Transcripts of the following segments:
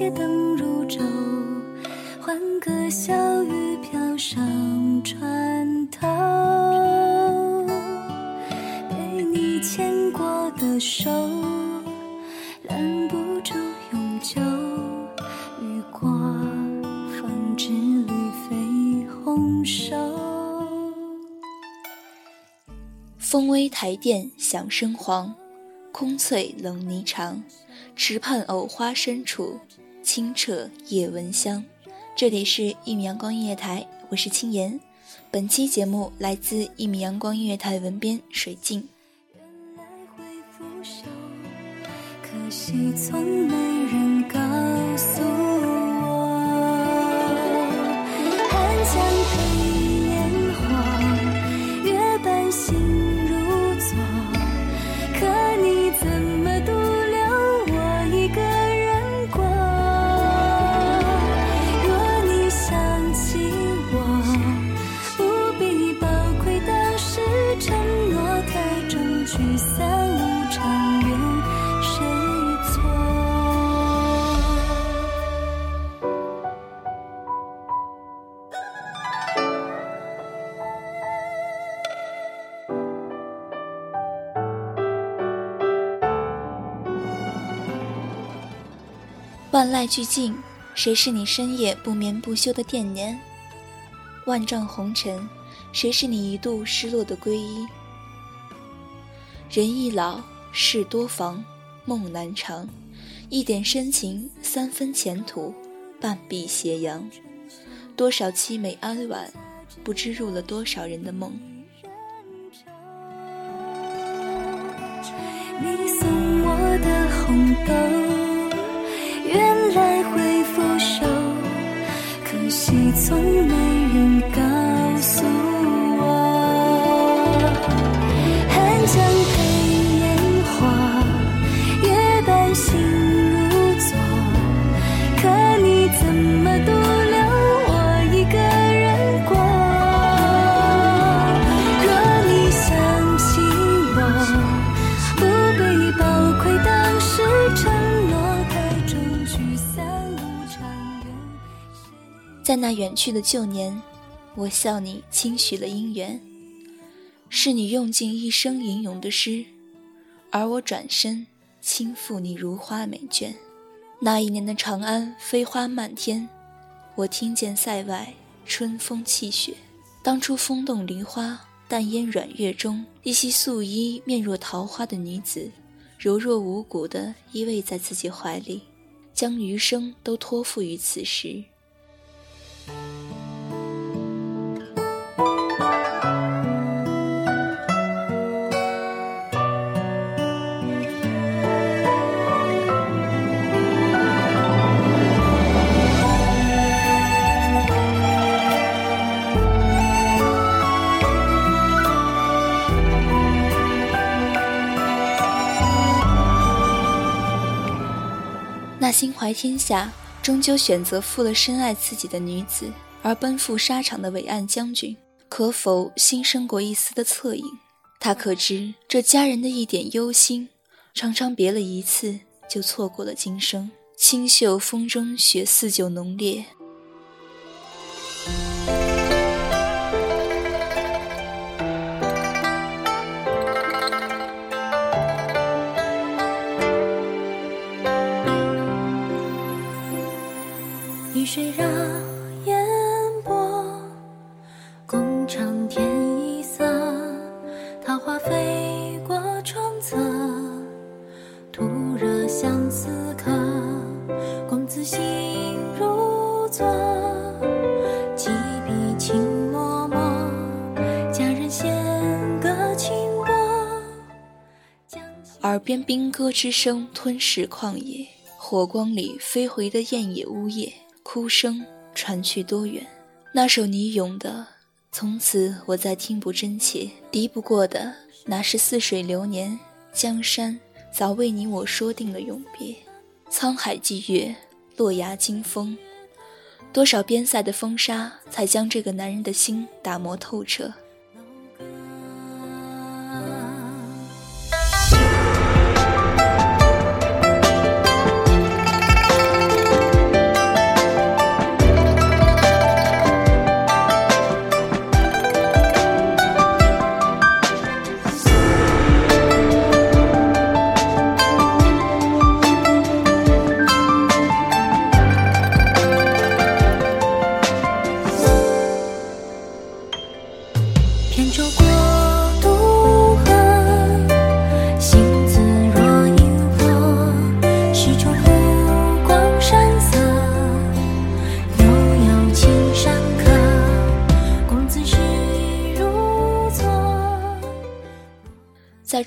街灯如昼，欢歌笑语飘上船头。被你牵过的手，拦不住永久。雨过，方知绿肥红瘦。风微台殿响声黄，空翠冷霓裳。池畔藕花深处。清澈夜闻香，这里是一米阳光音乐台，我是青言。本期节目来自一米阳光音乐台文编水镜。原来会腐朽，可惜从没人告万籁俱静，谁是你深夜不眠不休的惦念？万丈红尘，谁是你一度失落的皈依？人易老，事多防，梦难长。一点深情，三分前途，半壁斜阳。多少凄美哀婉，不知入了多少人的梦。你送我的红豆，你从没远去的旧年，我笑你轻许了姻缘，是你用尽一生吟咏的诗，而我转身轻抚你如花美眷。那一年的长安飞花漫天，我听见塞外春风泣血。当初风动梨花，淡烟软月中，一袭素衣、面若桃花的女子，柔弱无骨地依偎在自己怀里，将余生都托付于此时。那心怀天下，终究选择负了深爱自己的女子而奔赴沙场的伟岸将军，可否心生过一丝的恻隐？他可知这家人的一点忧心，常常别了一次就错过了今生。清秀风中雪似酒浓烈。水绕烟波，共唱天一色。桃花飞过窗侧，徒惹相思客。公子心如昨，几笔情脉脉，佳人弦歌轻拨。耳边兵戈之声吞噬旷野，火光里飞回的雁也呜咽。哭声传去多远？那首你咏的，从此我再听不真切。敌不过的，哪是似水流年？江山早为你我说定了永别。沧海祭月，落崖惊风，多少边塞的风沙，才将这个男人的心打磨透彻。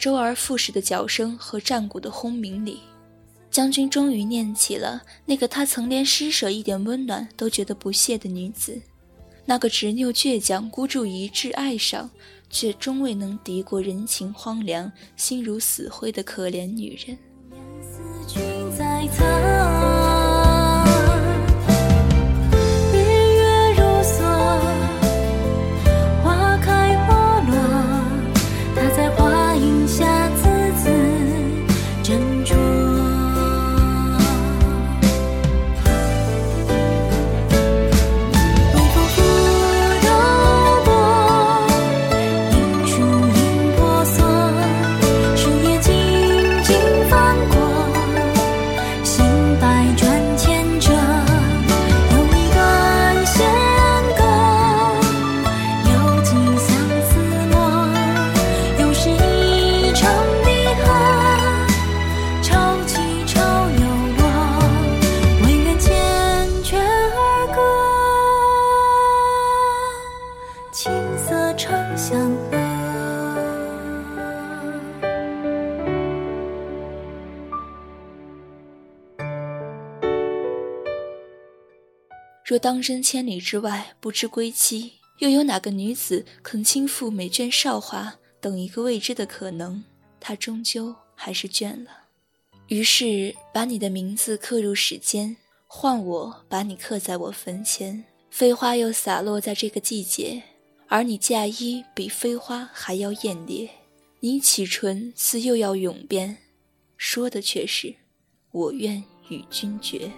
周而复始的脚声和战鼓的轰鸣里，将军终于念起了那个他曾连施舍一点温暖都觉得不屑的女子，那个执拗倔强、孤注一掷爱上，却终未能敌过人情荒凉、心如死灰的可怜女人。君在苍当真千里之外不知归期，又有哪个女子肯倾覆美眷韶华等一个未知的可能？他终究还是倦了。于是把你的名字刻入史间，换我把你刻在我坟前。飞花又洒落在这个季节，而你嫁衣比飞花还要艳烈。你启唇似又要永别，说的却是我愿与君绝。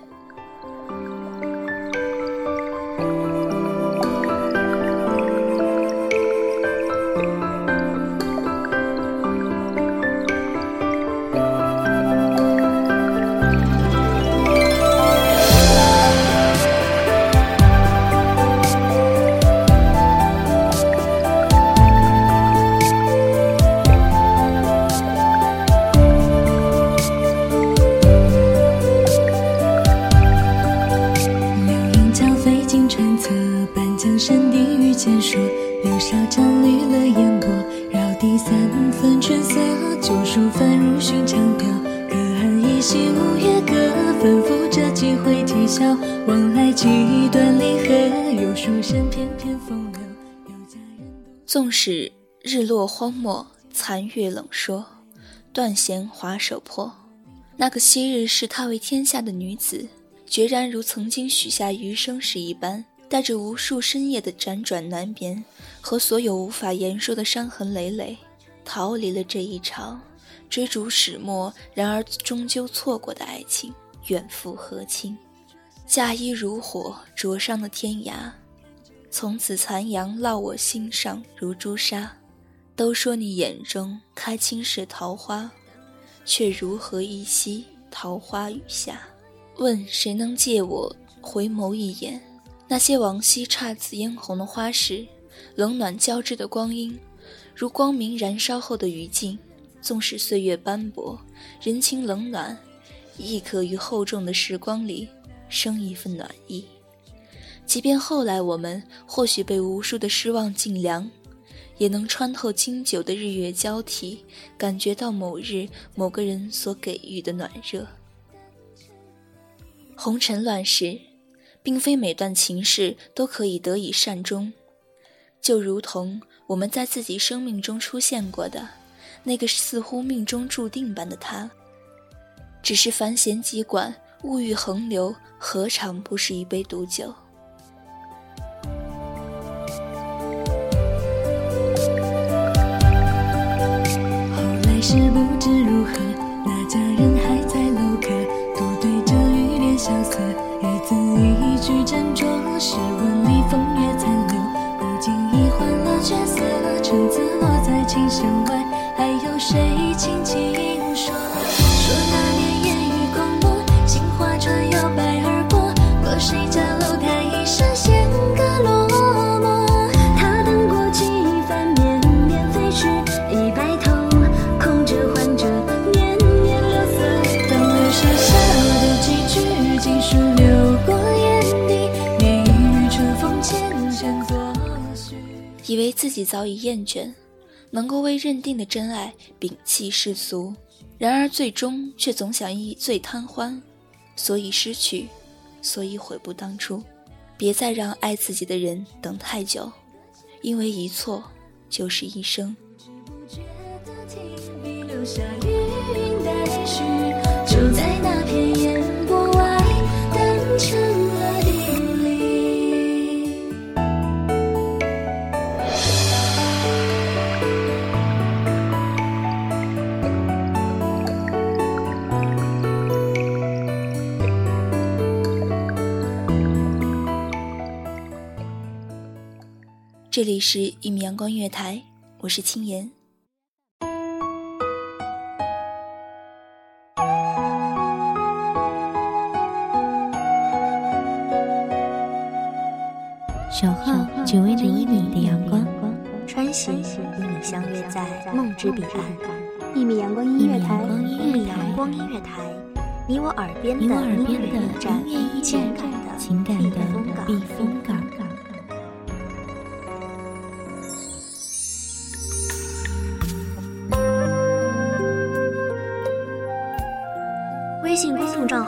山低语渐说，柳梢沾绿了烟波，绕堤三分春色，旧书翻入寻常调，隔岸依稀五月歌，吩咐着几回啼笑，往来几段离合，有书生翩翩风流，有佳人。纵使日落荒漠，残月冷说，断弦划手破，那个昔日视他为天下的女子，决然如曾经许下余生时一般。带着无数深夜的辗转难眠和所有无法言说的伤痕累累，逃离了这一场追逐始末，然而终究错过的爱情，远赴和亲。嫁衣如火灼伤了天涯，从此残阳烙我心上如朱砂。都说你眼中开尽是桃花。却如何依稀桃花雨下？问谁能借我回眸一眼？那些往昔姹紫嫣红的花时，冷暖交织的光阴，如光明燃烧后的余烬。纵使岁月斑驳，人情冷暖，亦可于厚重的时光里生一份暖意。即便后来我们或许被无数的失望尽凉。也能穿透经久的日月交替，感觉到某日某个人所给予的暖热。红尘乱世，并非每段情事都可以得以善终，就如同我们在自己生命中出现过的那个似乎命中注定般的他，只是繁弦急管，物欲横流，何尝不是一杯毒酒？一句斟酌，诗文里风月残留，不经意换了角色，橙子落在琴弦外，还有谁轻轻说？说那年烟雨空蒙，杏花船摇摆而过，过谁家以为自己早已厌倦，能够为认定的真爱摒弃世俗，然而最终却总想一醉贪欢，所以失去，所以悔不当初。别再让爱自己的人等太久，因为一错就是一生。不知不觉的停留下云带就在那片这里是《一米阳光音乐台》，我是青言。守候只为那一米的阳光，穿行与你相约在梦之彼岸。一米阳光音乐台，一米阳光音乐台，你我耳边的音乐驿站，情感的避风港。